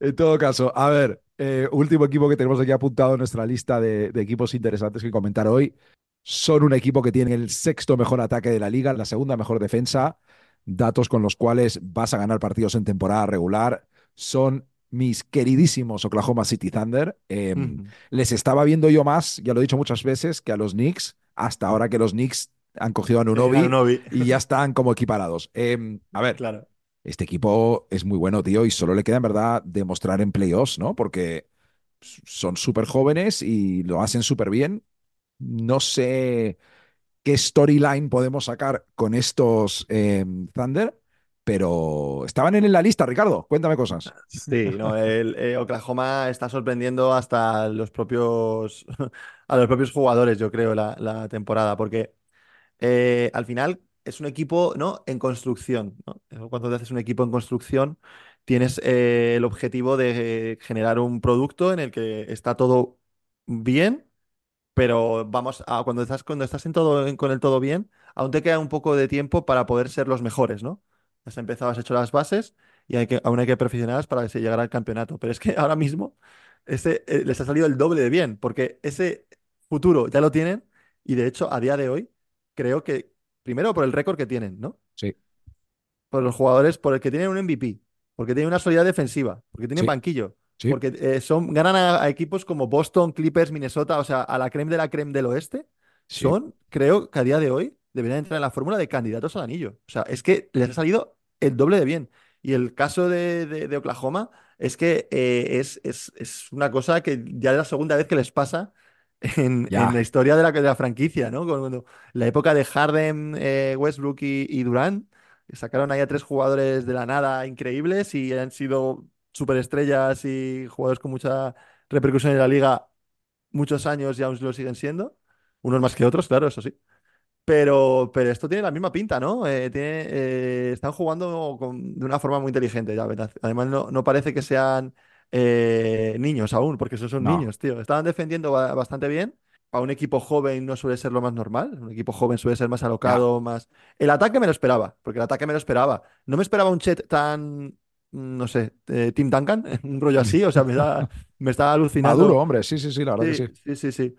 Speaker 1: En todo caso, a ver, eh, último equipo que tenemos aquí apuntado en nuestra lista de, de equipos interesantes que comentar hoy. Son un equipo que tiene el sexto mejor ataque de la liga, la segunda mejor defensa, datos con los cuales vas a ganar partidos en temporada regular. Son mis queridísimos Oklahoma City Thunder. Eh,
Speaker 2: Ujú.
Speaker 1: les estaba viendo yo más, ya lo he dicho muchas veces, que a los Knicks, hasta ahora que los Knicks han cogido a
Speaker 2: Anunoby.
Speaker 1: y ya están como equiparados. Eh, a ver,
Speaker 2: Claro.
Speaker 1: este equipo es muy bueno, tío, y solo le queda en verdad demostrar en playoffs, ¿no? Porque son súper jóvenes y lo hacen súper bien. No sé qué storyline podemos sacar con estos eh, Thunder, pero estaban en la lista, Ricardo. Cuéntame cosas.
Speaker 2: Sí, no, el eh, Oklahoma está sorprendiendo hasta los propios a los propios jugadores, yo creo, la, temporada, porque eh, al final es un equipo, ¿no? En construcción. Cuando te haces un equipo en construcción, tienes eh, el objetivo de generar un producto en el que está todo bien, pero vamos a cuando estás cuando estás en todo con el todo bien, aún te queda un poco de tiempo para poder ser los mejores, ¿no? Has empezado, has hecho las bases y hay que, aún hay que perfeccionarlas para que se llegara al campeonato. Pero es que ahora mismo ese, eh, les ha salido el doble de bien, porque ese futuro ya lo tienen y de hecho a día de hoy creo que primero por el récord que tienen, ¿no?
Speaker 1: Sí,
Speaker 2: por los jugadores, por el que tienen un MVP, porque tienen una solidez defensiva, porque tienen
Speaker 1: Sí.
Speaker 2: banquillo,
Speaker 1: sí.
Speaker 2: porque eh, son, ganan a, a equipos como Boston, Clippers, Minnesota, o sea, a la creme de la creme del oeste,
Speaker 1: Sí.
Speaker 2: son, creo que a día de hoy deberían entrar en la fórmula de candidatos al anillo. O sea, es que les ha salido el doble de bien. Y el caso de, de- de Oklahoma es que eh, es, es- es una cosa que ya es la segunda vez que les pasa en la historia de la, de la franquicia, ¿no? Cuando, la época de Harden, eh, Westbrook y, y Durant, sacaron ahí a tres jugadores de la nada increíbles y han sido superestrellas y jugadores con mucha repercusión en la liga muchos años y aún lo siguen siendo. Unos más que otros, claro, eso sí. Pero, pero esto tiene la misma pinta, ¿no? Eh, tiene, eh, están jugando con- de una forma muy inteligente, ya verdad. Además, no, no parece que sean eh, niños aún, porque esos son
Speaker 1: No.
Speaker 2: niños, tío. Estaban defendiendo ba- bastante bien. A un equipo joven no suele ser lo más normal. Un equipo joven suele ser más alocado, más. El ataque me lo esperaba, porque el ataque me lo esperaba. No me esperaba un Chet tan, mm, no sé, eh, Tim Duncan, un rollo así. O sea, me da, me estaba alucinando.
Speaker 1: Maduro, hombre, sí, sí, sí, la verdad que. Sí,
Speaker 2: sí, sí, sí.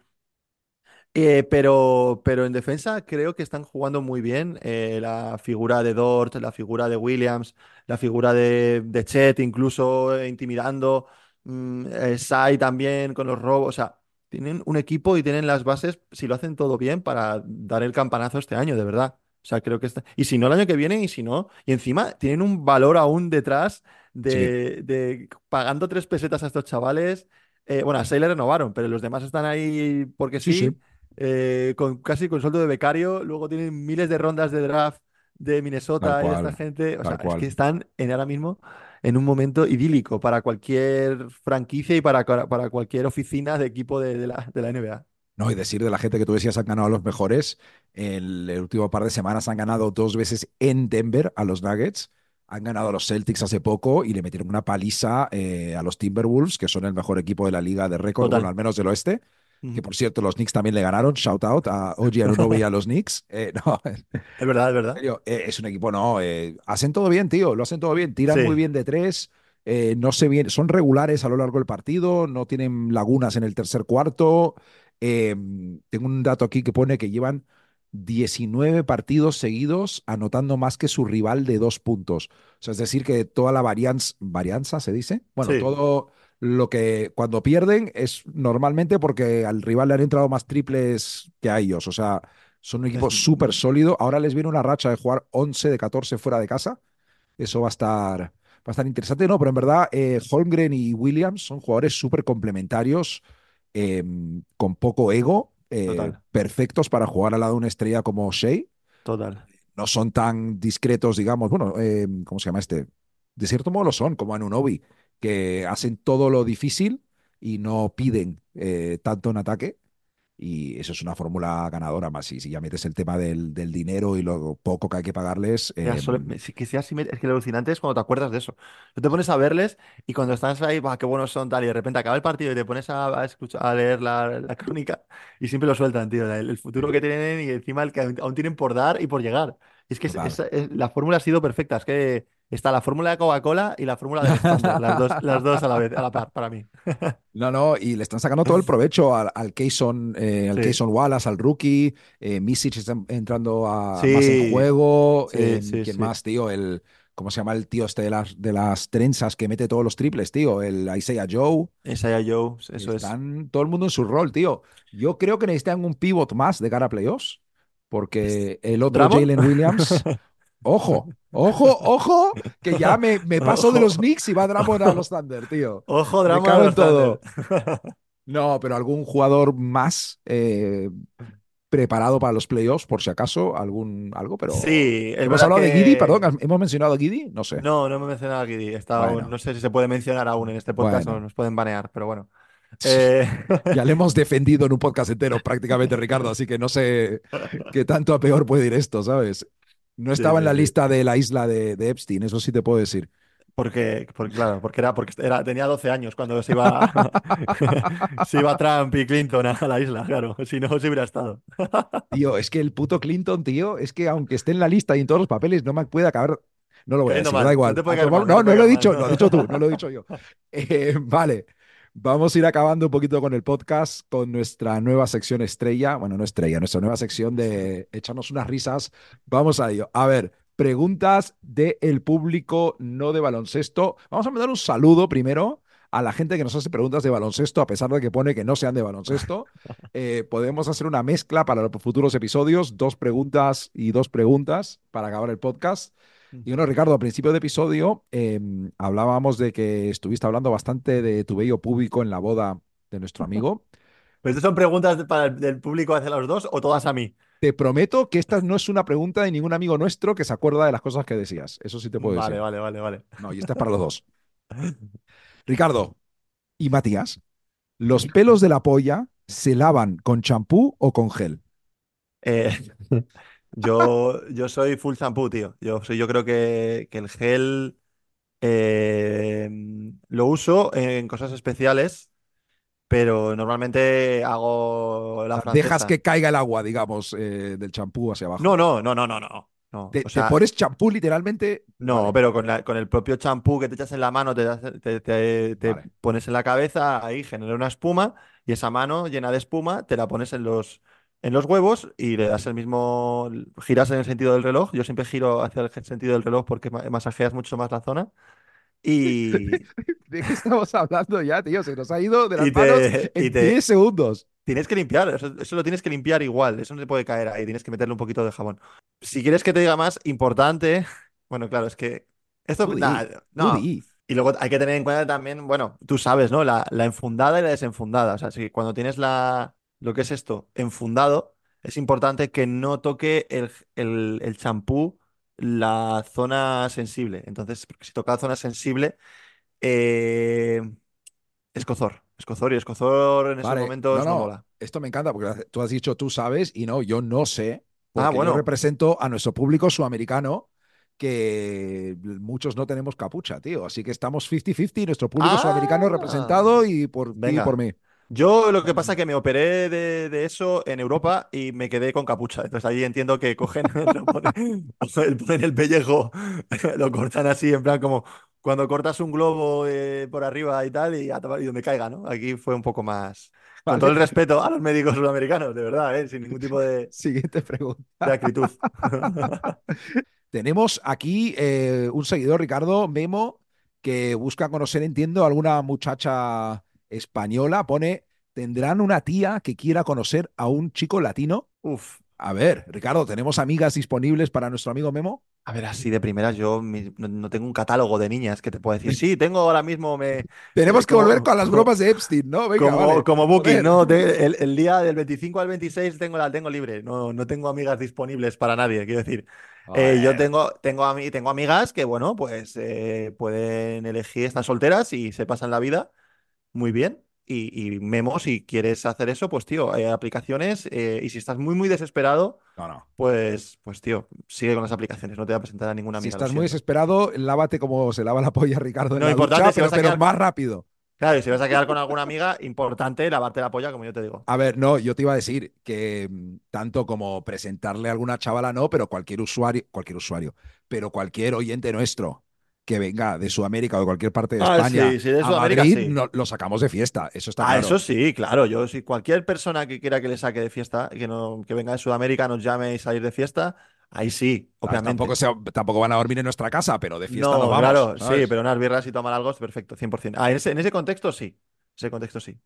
Speaker 2: Eh, pero, pero en defensa creo que están jugando muy bien. eh, la figura de Dort, la figura de Williams, la figura de, de Chet, incluso eh, intimidando. mm, eh, Sai también con los robos. O sea, tienen un equipo y tienen las bases, si lo hacen todo bien, para dar el campanazo este año, de verdad. O sea, creo que está. Y si no, el año que viene, y si no. Y encima tienen un valor aún detrás de, de pagando tres pesetas a estos chavales. Eh, bueno, a Sai le renovaron, pero los demás están ahí porque
Speaker 1: Sí,
Speaker 2: sí
Speaker 1: sí.
Speaker 2: Eh, con casi con sueldo de becario. Luego tienen miles de rondas de draft de Minnesota y esta gente. O sea, es que están en ahora mismo en un momento idílico para cualquier franquicia y para, para cualquier oficina de equipo de, de la, de la NBA.
Speaker 1: No, y decir de la gente que tú decías han ganado a los mejores, el, el último par de semanas han ganado dos veces en Denver a los Nuggets, han ganado a los Celtics hace poco y le metieron una paliza eh, a los Timberwolves, que son el mejor equipo de la liga de récord, bueno, al menos del oeste. Que por cierto, los Knicks también le ganaron. Shout out a OG Anunoby y a los Knicks. Eh, no,
Speaker 2: Es verdad, es verdad.
Speaker 1: serio, eh, es un equipo, no. eh, hacen todo bien, tío. Lo hacen todo bien. Tiran
Speaker 2: Sí.
Speaker 1: muy bien de tres. no se bien, son regulares a lo largo del partido. No tienen lagunas en el tercer cuarto. eh, tengo un dato aquí que pone que llevan 19 partidos seguidos anotando más que su rival de dos puntos. O sea, es decir, que toda la varianza, varianza se dice. Bueno,
Speaker 2: Sí.
Speaker 1: todo lo que cuando pierden es normalmente porque al rival le han entrado más triples que a ellos. O sea, son un equipo súper sólido. Ahora les viene una racha de jugar 11 de 14 fuera de casa. Eso va a estar, va a estar interesante. No, pero en verdad, eh, Holmgren y Williams son jugadores súper complementarios, eh, con poco ego, eh, perfectos para jugar al lado de una estrella como Shea.
Speaker 2: Total.
Speaker 1: No son tan discretos, digamos. Bueno, eh, ¿cómo se llama este? De cierto modo lo son, como Anunobi, que hacen todo lo difícil y no piden eh, tanto en ataque. Y eso es una fórmula ganadora más. Y si ya metes el tema del, del dinero y lo poco que hay que pagarles, eh,
Speaker 2: solo- sí, que sea es que lo alucinante es cuando te acuerdas de eso. Tú te pones a verles y cuando estás ahí, va, qué buenos son, tal, y de repente acaba el partido y te pones a, a escuchar, a leer la, la crónica y siempre lo sueltan, tío. El, el futuro que tienen y encima el que aún tienen por dar y por llegar. Y es que es- es- es- la fórmula ha sido perfecta. Es que está la fórmula de Coca-Cola y la fórmula de las dos, las dos a la vez, a la par, para mí.
Speaker 1: No, no, y le están sacando todo el provecho al, al Kayson, eh, al
Speaker 2: Sí.
Speaker 1: Wallace, al rookie. Eh, Misic está entrando a,
Speaker 2: Sí.
Speaker 1: más en juego.
Speaker 2: Sí,
Speaker 1: eh, ¿Quién más, tío? El, ¿Cómo se llama el tío este de las, de las trenzas que mete todos los triples, tío? El Isaiah Joe.
Speaker 2: Isaiah Joe, eso es.
Speaker 1: Están todo el mundo en su rol, tío. Yo creo que necesitan un pivot más de cara a playoffs, porque el otro. Jalen Williams. Ojo, ojo, ojo, que ya me, me paso de los. Knicks y va Drummond a los Thunder, tío.
Speaker 2: Ojo,
Speaker 1: Me
Speaker 2: drama
Speaker 1: cago en
Speaker 2: los
Speaker 1: todo. No, pero algún jugador más eh, preparado para los playoffs, por si acaso, algún algo, pero.
Speaker 2: Sí,
Speaker 1: ¿Hemos hablado de Giddy? Perdón, ¿hemos mencionado a Giddy? No sé.
Speaker 2: No, no me he mencionado a Giddy.
Speaker 1: Bueno.
Speaker 2: no sé si se puede mencionar aún en este podcast
Speaker 1: Bueno.
Speaker 2: o nos pueden banear, pero bueno. Eh,
Speaker 1: Ya le hemos defendido en un podcast entero prácticamente, Ricardo, así que no sé qué tanto a peor puede ir esto, ¿sabes? No
Speaker 2: Sí,
Speaker 1: estaba en la
Speaker 2: sí.
Speaker 1: lista de la isla de, de Epstein, eso sí te puedo decir.
Speaker 2: porque, porque, claro, porque era, porque era, tenía 12 años cuando se iba, se iba Trump y Clinton a la isla, claro. Si no, se hubiera estado.
Speaker 1: Tío, es que el puto Clinton, tío, es que aunque esté en la lista y en todos los papeles, no me puede acabar. No lo voy a decir,
Speaker 2: mal,
Speaker 1: da igual.
Speaker 2: no mal, no
Speaker 1: no, no lo he dicho,
Speaker 2: mal,
Speaker 1: lo has
Speaker 2: no.
Speaker 1: dicho tú, no lo he dicho yo. Eh, vale, vamos a ir acabando un poquito con el podcast, con nuestra nueva sección estrella, bueno, no estrella, nuestra nueva sección de echarnos unas risas. Vamos a ello. A ver, preguntas del público no de baloncesto. Vamos a mandar un saludo primero a la gente que nos hace preguntas de baloncesto, a pesar de que pone que no sean de baloncesto. Eh, podemos hacer una mezcla para los futuros episodios, dos preguntas y dos preguntas para acabar el podcast. Y bueno, Ricardo, al principio de episodio eh, hablábamos de que estuviste hablando bastante de tu bello público en la boda de nuestro amigo.
Speaker 2: ¿Pero estas son preguntas para el- del público hacia los dos o todas a mí?
Speaker 1: Te prometo que esta no es una pregunta de ningún amigo nuestro que se acuerda de las cosas que decías. Eso sí te puedo
Speaker 2: Vale,
Speaker 1: decir.
Speaker 2: vale, vale, vale.
Speaker 1: No, y esta es para los dos. Ricardo y Matías, ¿los pelos de la polla ¿Se lavan con champú o con gel?
Speaker 2: Eh, yo, yo soy full shampoo, tío. Yo, soy, yo creo que, que el gel eh, lo uso en cosas especiales, pero normalmente hago la
Speaker 1: Dejas
Speaker 2: francesa.
Speaker 1: que caiga el agua, digamos, eh, del champú hacia abajo.
Speaker 2: No, no, no, no, no, no. No,
Speaker 1: Te,
Speaker 2: o
Speaker 1: te
Speaker 2: sea,
Speaker 1: pones champú literalmente.
Speaker 2: no,
Speaker 1: Vale,
Speaker 2: pero con, la- con el propio champú que te echas en la mano, te, das- te, te- te
Speaker 1: Vale.
Speaker 2: pones en la cabeza, ahí genera una espuma y esa mano llena de espuma te la pones en los, en los huevos y le das el mismo, giras en el sentido del reloj. Yo siempre giro hacia el sentido del reloj porque ma- masajeas mucho más la zona y,
Speaker 1: ¿De qué estamos hablando ya, tío? Se nos ha ido de las
Speaker 2: y
Speaker 1: manos
Speaker 2: te, y
Speaker 1: en
Speaker 2: te
Speaker 1: 10 segundos.
Speaker 2: tienes que limpiar. Eso, eso lo tienes que limpiar igual. Eso no se puede caer ahí. Tienes que meterle un poquito de jabón. Si quieres que te diga más, importante. Bueno, claro, es que esto, nada,
Speaker 1: tú
Speaker 2: no. Y luego hay que tener en cuenta también, bueno, tú sabes, ¿no? La, la enfundada y la desenfundada. O sea, si cuando tienes la, lo que es esto, enfundado, es importante que no toque el, el, el champú la zona sensible. Entonces, porque si toca la zona sensible, eh, escozor. Escozor y escozor en esos
Speaker 1: Vale, no,
Speaker 2: momentos no
Speaker 1: no.
Speaker 2: mola.
Speaker 1: Esto me encanta porque tú has dicho tú sabes y no, yo no sé.
Speaker 2: Ah,
Speaker 1: Porque yo
Speaker 2: bueno.
Speaker 1: represento a nuestro público sudamericano que muchos no tenemos capucha, tío. Así que estamos 50-50, nuestro público sudamericano
Speaker 2: Ah,
Speaker 1: representado y por ti y
Speaker 2: venga.
Speaker 1: por mí.
Speaker 2: Yo lo que pasa es que me operé de, de eso en Europa y me quedé con capucha. Entonces ahí entiendo que cogen, lo ponen, ponen el pellejo, lo cortan así, en plan como cuando cortas un globo eh, por arriba y tal, y, y donde caiga, ¿no? Aquí fue un poco más. Con
Speaker 1: Vale.
Speaker 2: todo el respeto a los médicos sudamericanos, de verdad, ¿eh? Sin ningún tipo de,
Speaker 1: Siguiente pregunta.
Speaker 2: de acritud.
Speaker 1: Tenemos aquí eh, un seguidor, Ricardo Memo, que busca conocer, entiendo, alguna muchacha española. Pone, ¿tendrán una tía que quiera conocer a un chico latino?
Speaker 2: Uf.
Speaker 1: A ver, Ricardo, ¿tenemos amigas disponibles para nuestro amigo Memo?
Speaker 2: A ver, así de primeras, yo mi- no, no tengo un catálogo de niñas que te pueda decir, sí, tengo ahora mismo, me,
Speaker 1: Tenemos
Speaker 2: Eh,
Speaker 1: que
Speaker 2: como-
Speaker 1: volver con las
Speaker 2: como-
Speaker 1: bromas de Epstein, ¿no? Venga,
Speaker 2: como,
Speaker 1: vale.
Speaker 2: como Booking. ¿no? De- el, el día del 25 al 26 tengo la tengo libre. No, no tengo amigas disponibles para nadie, quiero decir. Eh, yo
Speaker 1: Joder.
Speaker 2: tengo, tengo, tengo amigas que, bueno, pues eh, pueden elegir, están solteras y se pasan la vida muy bien. Y, y Memo, si quieres hacer eso, pues tío, hay aplicaciones. eh, y si estás muy, muy desesperado,
Speaker 1: No, no.
Speaker 2: pues, pues tío, sigue con las aplicaciones. No te va a presentar a ninguna
Speaker 1: Si
Speaker 2: amiga. lo
Speaker 1: estás muy desesperado, lávate como se lava la polla Ricardo en
Speaker 2: No,
Speaker 1: la
Speaker 2: importante,
Speaker 1: ducha,
Speaker 2: si
Speaker 1: pero
Speaker 2: quedar-
Speaker 1: más rápido.
Speaker 2: Claro, y si vas a quedar con alguna amiga, importante lavarte la polla, como yo te digo.
Speaker 1: A ver, no, yo te iba a decir que mm, tanto como presentarle a alguna chavala no, pero cualquier usuario, cualquier usuario, pero cualquier oyente nuestro que venga de Sudamérica o de cualquier parte de
Speaker 2: Ah,
Speaker 1: España
Speaker 2: sí, sí, de
Speaker 1: a Madrid,
Speaker 2: sí.
Speaker 1: no- lo sacamos de fiesta. Eso está
Speaker 2: Ah,
Speaker 1: claro.
Speaker 2: eso sí, claro. Yo, si cualquier persona que quiera que le saque de fiesta, que, no, que venga de Sudamérica, nos llame y salir de fiesta, ahí sí, obviamente.
Speaker 1: Tampoco, se- tampoco van a dormir en nuestra casa, pero de fiesta
Speaker 2: no,
Speaker 1: nos vamos.
Speaker 2: claro,
Speaker 1: ¿sabes?
Speaker 2: sí, pero unas birras y tomar algo es perfecto, 100%. Ah, en ese, en ese contexto sí. En ese contexto sí.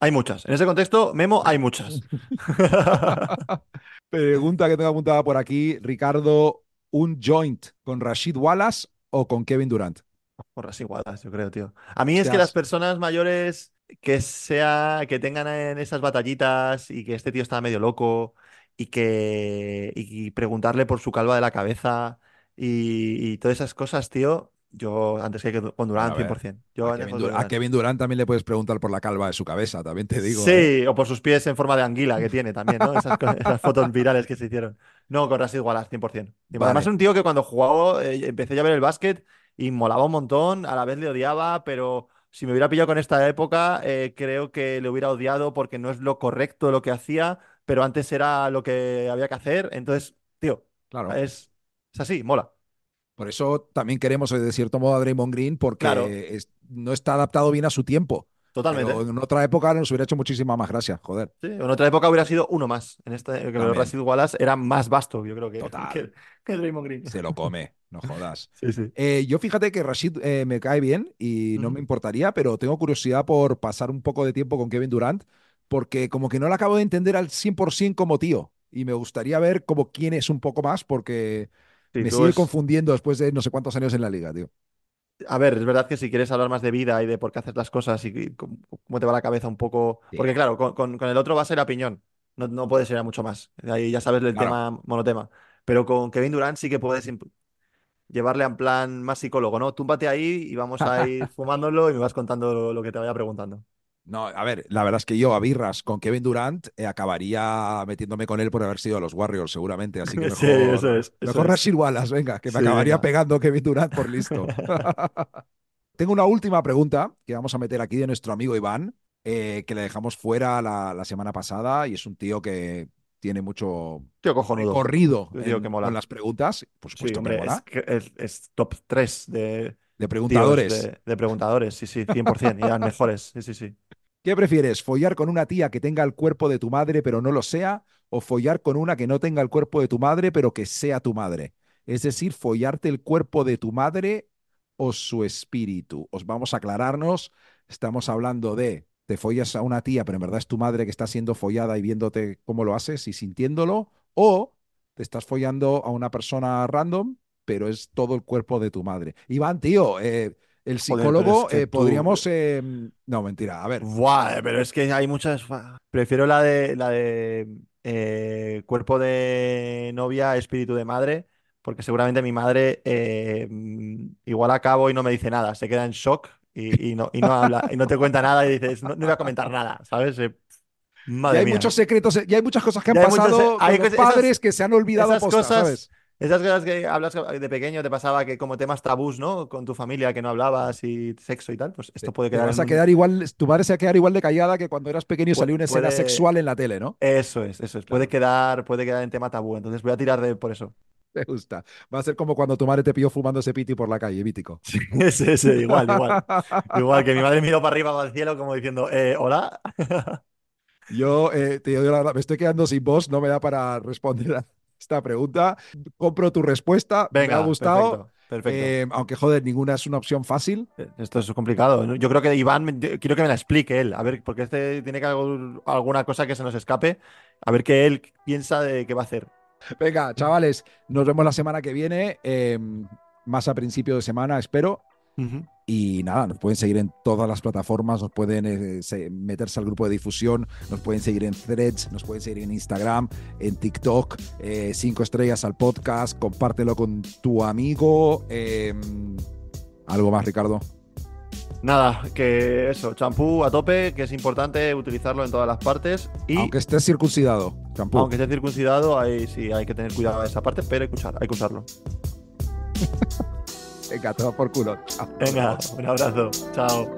Speaker 2: Hay muchas. En ese contexto, Memo, hay muchas.
Speaker 1: Pregunta que tengo apuntada por aquí, Ricardo, ¿un joint con Rashid Wallace o con Kevin Durant?
Speaker 2: Porras igualas, yo creo, tío. A mí es que las personas mayores que sea, que tengan en esas batallitas y que este tío está medio loco y que y preguntarle por su calva de la cabeza y, y todas esas cosas, tío, yo antes que con
Speaker 1: ver,
Speaker 2: 100%. Yo
Speaker 1: A Kevin,
Speaker 2: con
Speaker 1: Du- a. Kevin Durant también le puedes preguntar por la calva de su cabeza, también te digo. ¿eh?
Speaker 2: Sí, o por sus pies en forma de anguila que tiene también, ¿no? Esas, fotos virales que se hicieron. No, con Rashid Wallace, 100%. Y
Speaker 1: Vale.
Speaker 2: Además es un tío que cuando jugaba, eh, empecé ya a ver el básquet y molaba un montón, a la vez le odiaba, pero si me hubiera pillado con esta época, eh, creo que le hubiera odiado porque no es lo correcto lo que hacía, pero antes era lo que había que hacer. Entonces, tío,
Speaker 1: Claro.
Speaker 2: es, es así, mola.
Speaker 1: Por eso también queremos, de cierto modo, a Draymond Green, porque
Speaker 2: Claro.
Speaker 1: es- no está adaptado bien a su tiempo.
Speaker 2: Totalmente.
Speaker 1: Pero en otra época nos hubiera hecho muchísima más gracia, joder.
Speaker 2: Sí, en otra época hubiera sido uno más. En esta, que
Speaker 1: También.
Speaker 2: Rashid Wallace era más vasto, yo creo que,
Speaker 1: Total.
Speaker 2: que, que Draymond Green.
Speaker 1: Se lo come, no jodas.
Speaker 2: Sí, sí.
Speaker 1: Eh, yo fíjate que Rashid eh, me cae bien y no me importaría, pero tengo curiosidad por pasar un poco de tiempo con Kevin Durant, porque como que no lo acabo de entender al 100% como tío. Y me gustaría ver como quién es un poco más, porque
Speaker 2: Sí,
Speaker 1: me sigue
Speaker 2: es-
Speaker 1: confundiendo después de no sé cuántos años en la liga, tío.
Speaker 2: A ver, es verdad que si quieres hablar más de vida y de por qué haces las cosas y, cómo te va la cabeza un poco.
Speaker 1: Sí.
Speaker 2: Porque, claro, con, con- con el otro va a ser a piñón. No, no puede ser a mucho más. Ahí ya sabes el
Speaker 1: Claro.
Speaker 2: tema monotema. Pero con Kevin Durant sí que puedes llevarle en plan más psicólogo, ¿no? Túmbate ahí y vamos a ir fumándolo y me vas contando lo, lo que te vaya preguntando.
Speaker 1: No, a ver, la verdad es que yo a birras con Kevin Durant eh, acabaría metiéndome con él por haber sido de los Warriors, seguramente. Así que mejor,
Speaker 2: Sí, eso es, eso
Speaker 1: mejor
Speaker 2: es.
Speaker 1: Rashid Wallace, venga, que me
Speaker 2: Sí,
Speaker 1: acabaría
Speaker 2: venga.
Speaker 1: pegando Kevin Durant por listo. Tengo una última pregunta que vamos a meter aquí de nuestro amigo Iván, eh, que le dejamos fuera la, la semana pasada y es un tío que tiene mucho
Speaker 2: Tío cojonudo.
Speaker 1: recorrido
Speaker 2: Un tío
Speaker 1: en-
Speaker 2: que mola.
Speaker 1: con las preguntas. Por
Speaker 2: Sí,
Speaker 1: supuesto
Speaker 2: hombre,
Speaker 1: que mola.
Speaker 2: es, que es- es top 3 de
Speaker 1: de
Speaker 2: tíos
Speaker 1: preguntadores.
Speaker 2: de, de preguntadores, sí, sí, 100%, y eran mejores, sí, sí, sí.
Speaker 1: ¿Qué prefieres? ¿Follar con una tía que tenga el cuerpo de tu madre pero no lo sea? ¿O follar con una que no tenga el cuerpo de tu madre pero que sea tu madre? Es decir, follarte el cuerpo de tu madre o su espíritu. Os vamos a aclararnos. Estamos hablando de te follas a una tía pero en verdad es tu madre que está siendo follada y viéndote cómo lo haces y sintiéndolo. O te estás follando a una persona random pero es todo el cuerpo de tu madre. Iván, tío, eh, el psicólogo,
Speaker 2: es que
Speaker 1: eh,
Speaker 2: tú-
Speaker 1: podríamos... eh, no, mentira, a ver.
Speaker 2: Buah, pero es que hay muchas. Prefiero la de la de eh, cuerpo de novia, espíritu de madre, porque seguramente mi madre mm, igual acabo y no me dice nada, se queda en shock y, y no, y no habla, y no te cuenta nada y dices, no, no voy a comentar nada, ¿sabes? Eh,
Speaker 1: Y
Speaker 2: madre
Speaker 1: hay
Speaker 2: mía.
Speaker 1: muchos secretos, y hay muchas cosas que han
Speaker 2: Ya muchos-
Speaker 1: pasado
Speaker 2: hay
Speaker 1: con los padres
Speaker 2: esas-
Speaker 1: que se han olvidado
Speaker 2: esas
Speaker 1: posta,
Speaker 2: cosas-
Speaker 1: ¿sabes?
Speaker 2: Esas cosas que hablas de pequeño te pasaba que como temas tabús, ¿no? Con tu familia que no hablabas y sexo y tal, pues esto puede
Speaker 1: Te
Speaker 2: quedar
Speaker 1: vas
Speaker 2: en
Speaker 1: a
Speaker 2: un-
Speaker 1: quedar igual, tu madre se va a quedar igual de callada que cuando eras pequeño y salió una escena sexual en la tele, ¿no?
Speaker 2: Eso es, eso es. Puede quedar, puede quedar en tema tabú. Entonces voy a tirar de por eso.
Speaker 1: Me gusta. Va a ser como cuando tu madre te pilló fumando ese piti por la calle, mítico.
Speaker 2: Ese, ese, igual, igual. Igual que mi madre miró para arriba, para el cielo, como diciendo, eh, hola.
Speaker 1: Yo, eh, te digo la verdad, me estoy quedando sin voz, no me da para responder a esta pregunta. Compro tu respuesta,
Speaker 2: Venga,
Speaker 1: me ha gustado.
Speaker 2: perfecto. perfecto.
Speaker 1: Eh, aunque, joder, ninguna es una opción fácil.
Speaker 2: Esto es complicado. Yo creo que Iván, quiero que me la explique él. A ver, porque este tiene que haber alguna cosa que se nos escape. A ver qué él piensa de qué va a hacer.
Speaker 1: Venga, chavales, nos vemos la semana que viene, eh, más a principio de semana, espero. Y nada, nos pueden seguir en todas las plataformas, nos pueden eh, se- meterse al grupo de difusión, nos pueden seguir en Threads, nos pueden seguir en Instagram, en TikTok, eh, cinco estrellas al podcast, compártelo con tu amigo. eh, ¿Algo más, Ricardo?
Speaker 2: Nada, que eso, champú a tope, que es importante utilizarlo en todas las partes. Y
Speaker 1: Aunque estés circuncidado, champú.
Speaker 2: aunque esté circuncidado, ahí sí hay que tener cuidado de esa parte, pero hay que, usar, hay que usarlo.
Speaker 1: Venga, va por culo. Chao.
Speaker 2: Venga, un abrazo. Chao.